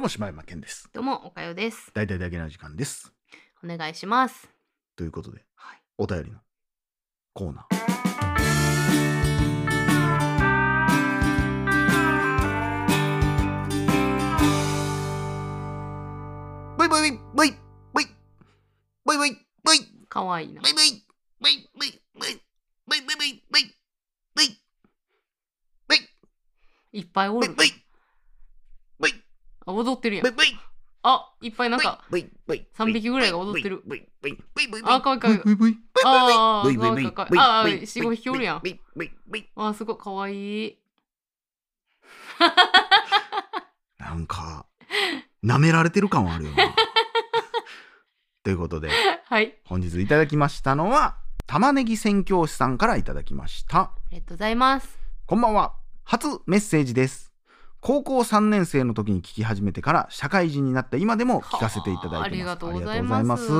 どうも柴山健です。どうもおかよです。大体だけな時間です。お願いします。ということではい。お便りのコーナー。ブイブイブイブイブイブイブイかわいいな。ブイブイブイブイブイブイブイブイブイブイ。いっぱいおる。ブイブイあ踊ってるやん。あいっぱいなんかブイブイ三匹ぐらいが踊ってる。あかわいいかわいいあかブイあブイ。ー四五匹おるやん。あすごいかわいい。なんか舐められてる感はあるよな。ということではい。本日いただきましたのは玉ねぎ宣教師さんからいただきました。ありがとうございます。こんばんは。初メッセージです高校3年生の時に聞き始めてから社会人になった今でも聞かせていただいてます。ありがとうございます。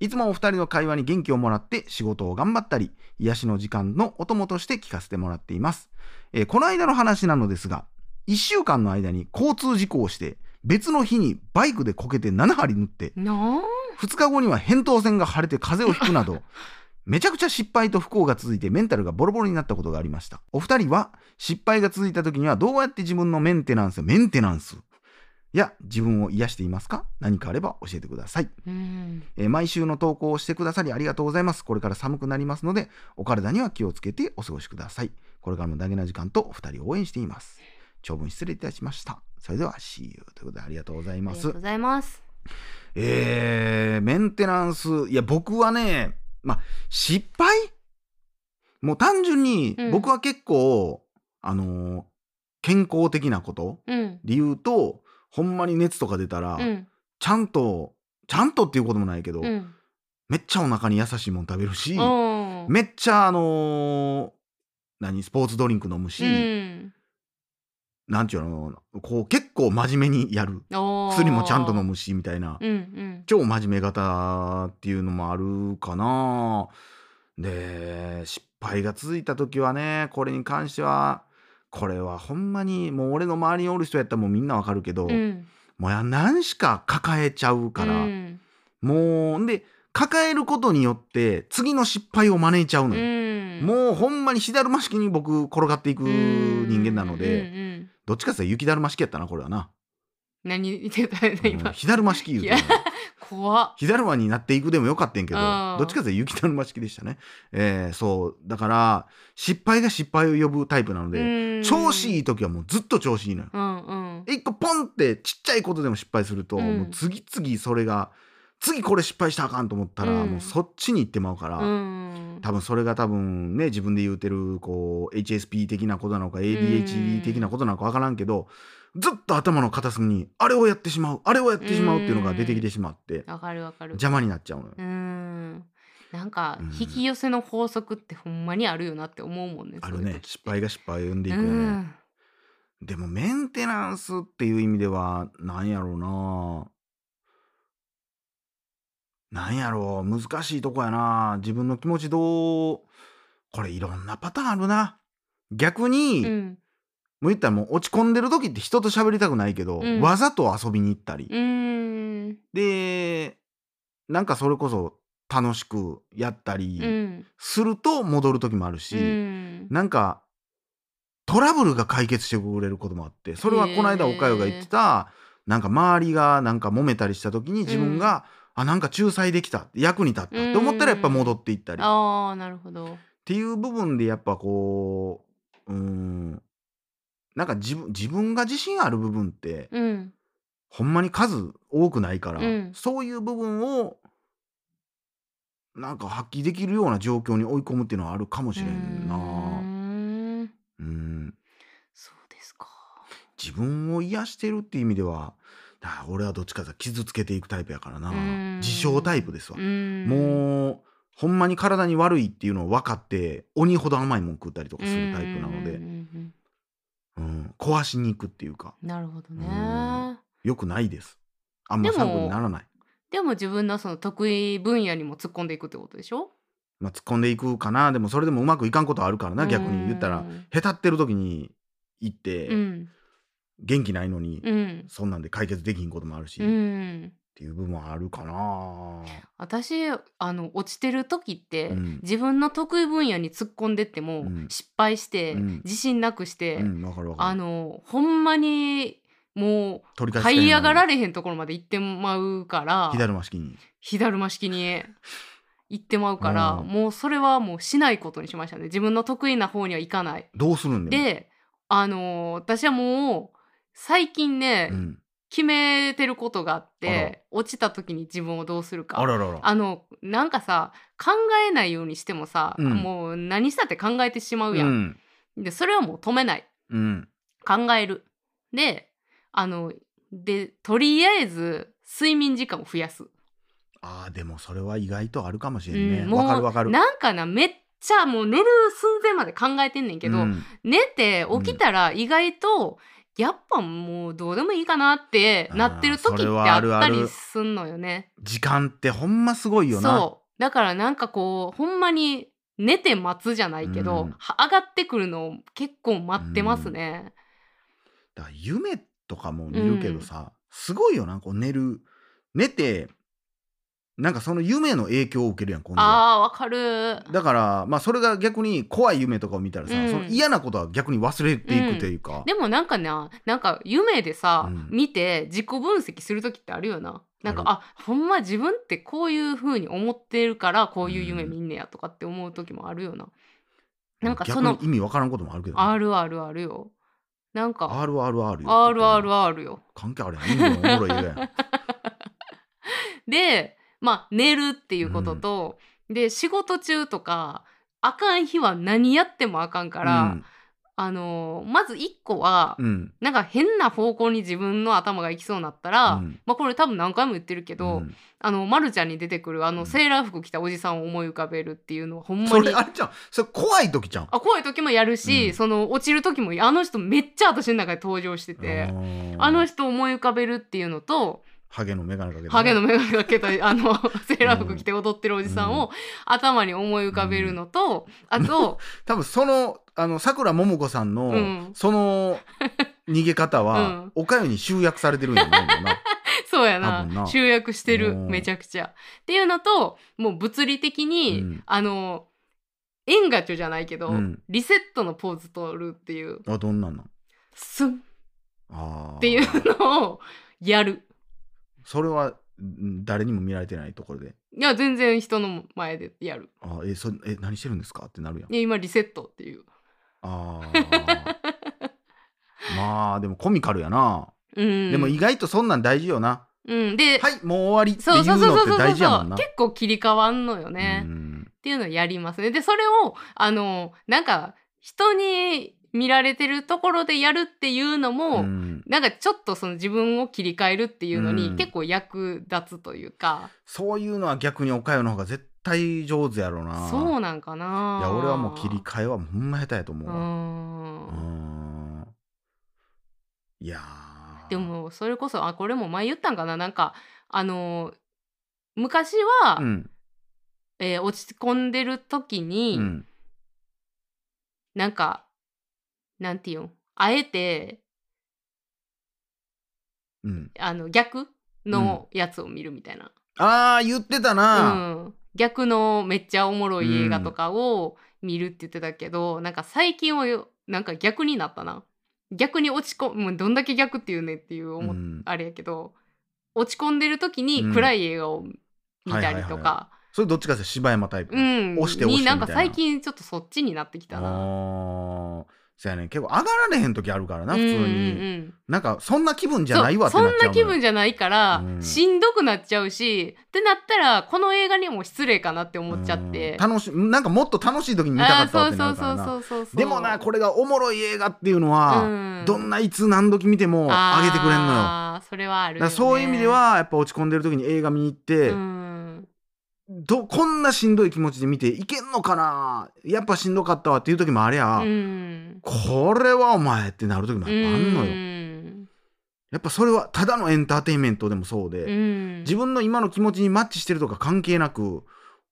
いつもお二人の会話に元気をもらって仕事を頑張ったり癒しの時間のお供として聞かせてもらっています、えーこの間の話なのですが1週間の間に交通事故をして別の日にバイクでこけて7針縫ってなあ2日後には扁桃腺が腫れて風邪をひくなど めちゃくちゃ失敗と不幸が続いてメンタルがボロボロになったことがありましたお二人は失敗が続いた時にはどうやって自分のメンテナンスメンテナンスや自分を癒していますか？何かあれば教えてくださいうんえー毎週の投稿をしてくださりありがとうございます。これから寒くなりますので、お体には気をつけてお過ごしください。これからもダゲな時間とお二人を応援しています。長文失礼いたしました。それでは、See you ということでありがとうございますありがとうご。ざいますえー、メンテナンス、いや、僕はね、まあ、失敗？もう単純にうん、僕は結構、あのー健康的なことうん。で言うと、ほんまに熱とか出たら、うん。ちゃんと、ちゃんとっていうこともないけど、うん。めっちゃお腹に優しいもん食べるし、うん。めっちゃあのー何？スポーツドリンク飲むし、うんなんていうのこう結構真面目にやる。薬もちゃんと飲むしみたいな、うんうん。超真面目型っていうのもあるかな。で失敗が続いた時はねこれに関してはこれはほんまにもう俺の周りにおる人やったらもうみんなわかるけど、うん。もうや何しか抱えちゃうから、うん。もうんで抱えることによって次の失敗を招いちゃうのよ、うん。もうほんまに火だるま式に僕転がっていく人間なので、うんうんうんどっちかって雪だるま式やったなこれはな、何言ってたよねうん今火だるま式言うて怖っ。火だるまになっていくでもよかったんけどうん。どっちかって雪だるま式でしたね、えーそう。だから失敗が失敗を呼ぶタイプなので、調子いいい時はもうずっと調子いいのよ。うんうん。一個ポンってちっちゃいことでも失敗すると、うん。もう次々それが次これ失敗したらあかんと思ったら、うん。もうそっちに行ってまうから、うん。多分それが多分ね自分で言うてるこう HSP 的なことなのか ADHD 的なことなのか分からんけど、ずっと頭の片隅にあれをやってしまうあれをやってしまうっていうのが出てきてしまって、わかるわかる。邪魔になっちゃうのよ。うん。なんかうん。引き寄せの法則ってほんまにあるよなって思うもんねあるね。失敗が失敗を生んでいくうよね、ん。でもメンテナンスっていう意味ではなんやろうななんやろう難しいとこやな。自分の気持ちどうこれいろんなパターンあるな。逆に、うん。もう言ったらもう落ち込んでる時って人と喋りたくないけど、うん。わざと遊びに行ったり、うん。でなんかそれこそ楽しくやったうりん。すると戻る時もあるし、うん。なんかトラブルが解決してくれることもあってそれはこの間おかよが言ってたなんか周りがなんか揉めたりした時に自分が、あなんか仲裁できた役に立った。って思ったらやっぱ戻っていったり、っああなるほど。ていう部分でやっぱこううーんなんか自分自分が自信ある部分って、うん。ほんまに数多くないから、うん。そういう部分をなんか発揮できるような状況に追い込むっていうのはあるかもしれんな。うん。そうですか。自分を癒してるっていう意味ではだ俺はどっちかと傷つけていくタイプやからな。うん。自傷タイプですわ、うん。もうほんまに体に悪いっていうのを分かって鬼ほど甘いもん食ったりとかするタイプなので、うん。壊しに行くっていうか。うんなるほどうん。ねよくないです。あんま参考にならない。でも自分のその得意分野にも突っ込んでいくってことでしょ？まあ、突っ込んでいくかな。でもそれでもうまくいかんことはあるからな逆に言ったら。うんへたってる時に行って、うん元気ないのに、うん。そんなんで解決できんこともあるし、うっんていう部分はあるかな。私あの落ちてる時って、うん。自分の得意分野に突っ込んでっても、うん。失敗して、うん。自信なくして、あのほ這んまにもう這い上がられれへんところまで行ってまうから左回しに。火だるま式に行ってまうから、うん。もうそれはもうしないことにしましたね。自分の得意な方には行かない。どうするんであの私はもう最近ね、うん、決めてることがあって落ちた時に自分をどうするか。あのなんかさ考えないようにしてもさ、うん。もう何したって考えてしまうや。うん。んでそれはもう止めない。うん。考える。であのでとりあえず睡眠時間を増やす。あーでもそれは意外とあるかもしれんね。うんわ、かるわかる。なんかなめっちゃもう寝る寸前まで考えてんねんけど、うん。寝て起きたら意外と、やっぱもうどうでもいいかなってなってる時ってあったあるある。りすんのよね。時間ってほんますごいよなそう。だからなんかこうほんまに寝て待つじゃないけど、うん。は上がってくるのを結構待ってますね。だから夢とかも見るけどさ、すごいよなこう寝る。寝てなんかその夢の影響を受けるやん今度はあーわかる。だからまあそれが逆に怖い夢とかを見たらさ、うんその嫌なことは逆に忘れていくというか、でもなんかななんか夢でさ、うん見て自己分析する時ってあるよな。なんかああほんま自分ってこういう風に思ってるからこういう夢見んねやとかって思う時もあるよな。なんかその逆に意味わからんこともあるけどね、あるあるあるよ。なんか RRR よ RRR よ。関係あるやん意味もおもろいやん でまあ寝るっていうことと、で仕事中とかあかん日は何やってもあかんから、あのーまず1個は、うん。うんなんか変な方向に自分の頭が行きそうになったら、うん。まあこれ多分何回も言ってるけど、うん。あの、ま、るちゃんに出てくるあの、うん。セーラー服着たおじさんを思い浮かべるっていうのはほんまそにれあれじゃん。それ怖い時じゃん。あ怖い時もやるし、うん。その落ちる時もあの人めっちゃ私の中で登場してて、あの人を思い浮かべるっていうのとハゲの眼鏡かけてね。ハゲの眼鏡かけたあのセーラー服着て踊ってるおじさんを頭に思い浮かべるのと、あと 多分そのあのさくらももこさんの、うん。その逃げ方は、うん。おかゆに集約されてるんやないもんな。そうや多な。集約してるうん。めちゃくちゃ。っていうのともう物理的に、うん。あのエンガチョじゃないけど、うん。リセットのポーズ取るっていう。あどんなんなん？っていうのをやる。それはん誰にも見られてないところで。いや全然人の前でやる。あえそえ何してるんですか？ってなるやん。いや今リセットっていう。あー。まあでもコミカルやな、うん、でも意外とそんなん大事よな。うん、で、はいもう終わりってそういうそうそうそう。そうのって大事やもんな。結構切り替わんのよね、っうん。ていうのをやりますね。でそれをあのなんか人に見られてるところでやるっていうのも、うん。なんかちょっとその自分を切り替えるっていうのうん。に結構役立つというか、そういうのは逆におかゆの方が絶対上手やろな。そうなんかな。いや俺はもう切り替えはほんま下手やと思ううん。ん。いやー。でもそれこそあこれも前言ったんかな。なんかあの昔は、うん。えー落ち込んでる時に、うん。なんかなんていうん？あえてうん。あの逆のやつを見るみたいな、ああ言ってたうな、ん。逆のめっちゃおもろい映画とかを見るって言ってたけど、なんか最近はよなんか逆になったな。逆に落ち込むもうどんだけ逆っていうねっていう思っうん。あれやけど落ち込んでる時にうん。暗い映画を見たりとか。それどっちかって柴山タイプ、うん。押して押してになんかみたいな最近ちょっとそっちになってきたな。そやね結構上がられへん時あるからな普通に、うんうんうんなんかそんな気分じゃないわってなっちゃうそんな気分じじゃないから、うん。しんどくなっちゃうしってなったらこの映画にも失礼かなって思っちゃって。楽しいなんかもっと楽しい時に見たかったわってなるからな。あーそうそうそうそうそうでもなこれがおもろい映画っていうのは、うん。どんないつ何時見ても上げてくれんのよ。それはあるよ、ね、そういう意味ではやっぱ落ち込んでる時に映画見に行って、うんどこんなしんどい気持ちで見ていけんのかな？やっぱしんどかったわっていう時もありゃ、うん。これはお前ってなる時もやっぱあんのよ、うん。やっぱそれはただのエンターテインメントでもそうで、うん。自分の今の気持ちにマッチしてるとか関係なく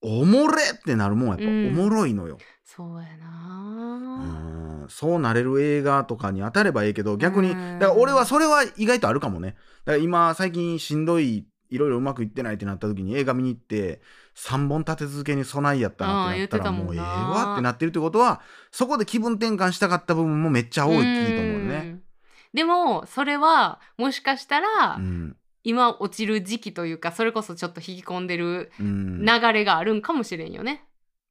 おもれってなるもんやっぱ、うん。おもろいのよ、そうやうな、ん。そうなれる映画とかに当たればいいけど逆にうん。だから俺はそれは意外とあるかもね。だから今最近しんどいいろいろうまくいってないってなった時に映画見に行って3本立て続けに備えやったなってなったらもうええわってなってるってことはそこで気分転換したかった部分もめっちゃ多いと思うね。ん。でもそれはもしかしたら、うん。今落ちる時期というかそれこそちょっと引き込んでるうん、流れがあるんかもしれんよね。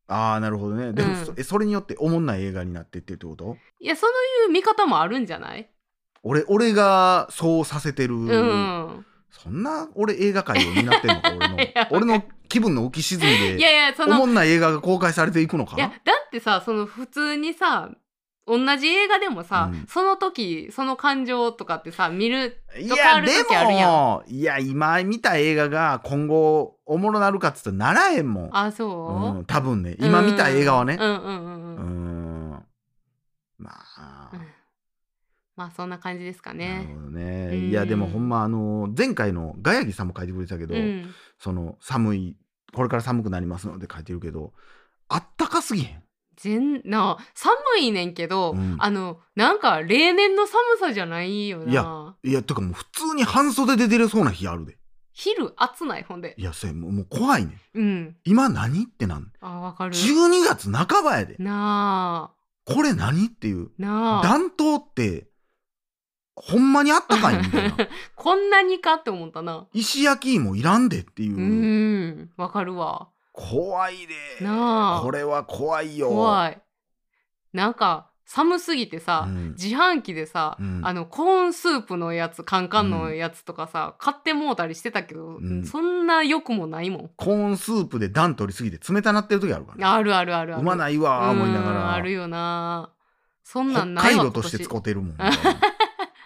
ああなるほどね。でも、うんそれによっておもんない映画になってってってこと？いやそういう見方もあるんじゃない？俺俺がそうさせてる、うん。そんな俺映画界を担ってんのか 俺の。俺の気分の浮き沈みいでやいやそのおもんない映画が公開されていくのか？いやだってさその普通にさ同じ映画でもさ、うん。その時その感情とかってさ見るいとかある時あるやん。もいや今見た映画が今後おもろなるかっつったらならへんも。ん、あそう、うん、多分ね。今見た映画はね。うんうんうんううん、ん。まあ、うんまあそんな感じですかなるね。ほどね、うん。いやでもほんまあの前回のガヤギさんも書いてくれてたけど、うん、その寒いこれから寒くなりますので書いてるけどあったかすぎへん。全な寒いねんけど、うん。あのなんか例年の寒さじゃないよいやないやてかもう普通に半袖で出れそうな日あるで。昼暑ないほんで。いやそれもうもう怖いねん。うん。今何ってなんあわかる。12月半ばやで。なこれ何っていう。あなあ。暖冬ってほんまにあったかいみたいな。こんなにかって思ったな。石焼き芋いらんでっていう。う、んわかるわ。怖いで。なあ。これは怖いよ。怖い。なんか寒すぎてさ、うん。自販機でさ、うん。あのコーンスープのやつカンカンのやつとかさ、買ってもうたりしてたけど、ん。そんな良くもないもん。コーンスープで暖取りすぎて冷たなってる時あるから。ねあるあるあるある。うまないわー思いながうんらあるよなそんな北んないわ海道として使ってるもん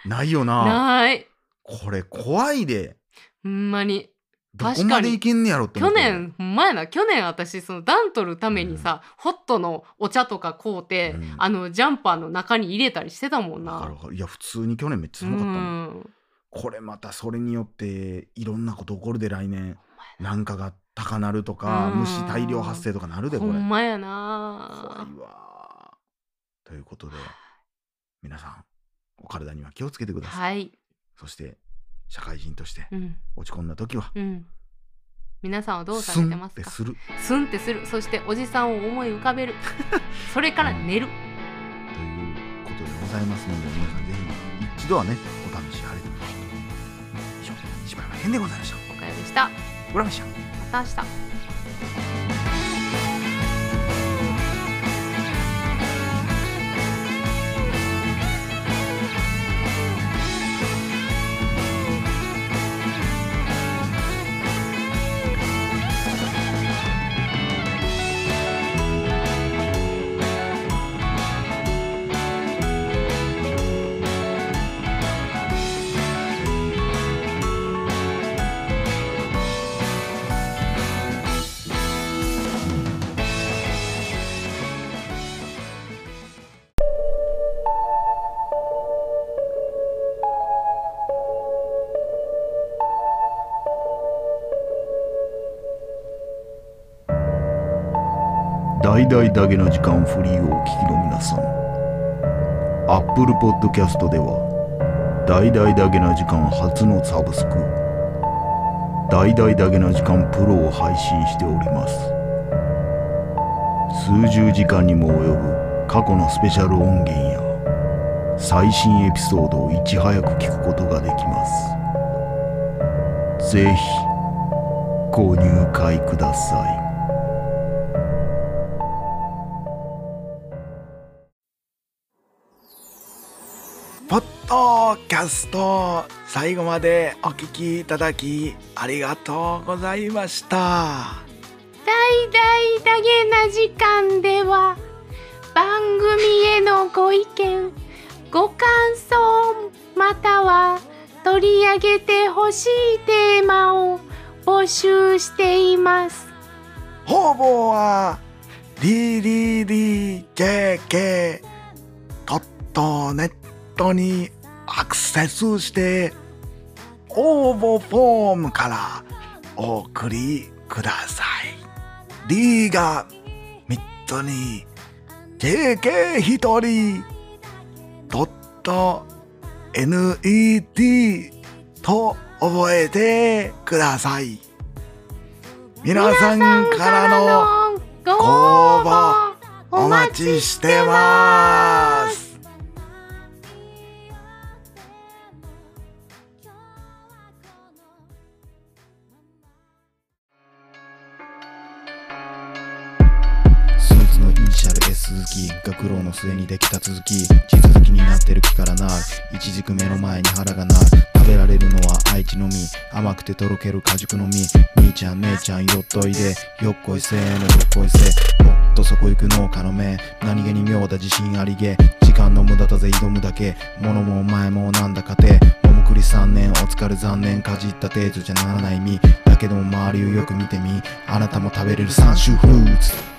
なないよな。ない。これ怖いで。ほんまに。どこまでいけんねやろって思去年ほんまやな。去年私その暖取るためにさ、ホットのお茶とか買うて、うん。あのジャンパーの中に入れたりしてたもんな。いや普通に去年めっちゃう寒かったもん。ん。これまたそれによっていろんなこと起こるで来年。な。んかが高なるとかうん。虫大量発生とかなるでこれ。ほんまや怖ないわ。ということで皆さんお体には気をつけてください、はい。そして社会人としてうん。落ち込んだ時はうん。皆さんはどうされてますか？ってする。スンってする。そしておじさんを思い浮かべる。それから寝る。ということでございますので皆さんぜひ一度はねお試しあれ。と以上柴山編でございました。おかよでした。浦飯また明日大々だけの時間フリーをお聞きの皆さん。Apple Podcast では大々だけな時間初のサブスク大々だけな時間プロを配信しております。数十時間にも及ぶ過去のスペシャル音源や最新エピソードをいち早く聞くことができます。ぜひご入会ください。キャスト最後までお聞きいただきありがとうございました。大々だげな時間では番組へのご意見ご感想または取り上げてほしいテーマを募集しています方々は DDDJK ドットネットにアクセスして応募フォームからお送りください。D が3つに JK1 人ドット NET と覚えてください。皆さんからのご応募お待ちしてます。の末にできた続き地続きになってる木からなる。一軸目の前に腹がなる。食べられるのは愛知の実甘くてとろける果熟の実兄ちゃん姉ちゃんよっといで。よっこいせーのどっこいせもっとそこ行く農家の目。何気に妙だ自信ありげ。時間の無駄だぜ挑むだけ。物もお前もなんだかて。桃栗3年お疲れ残念。かじった程度じゃならない実だけども周りをよく見てみ。あなたも食べれる三種フルーツ。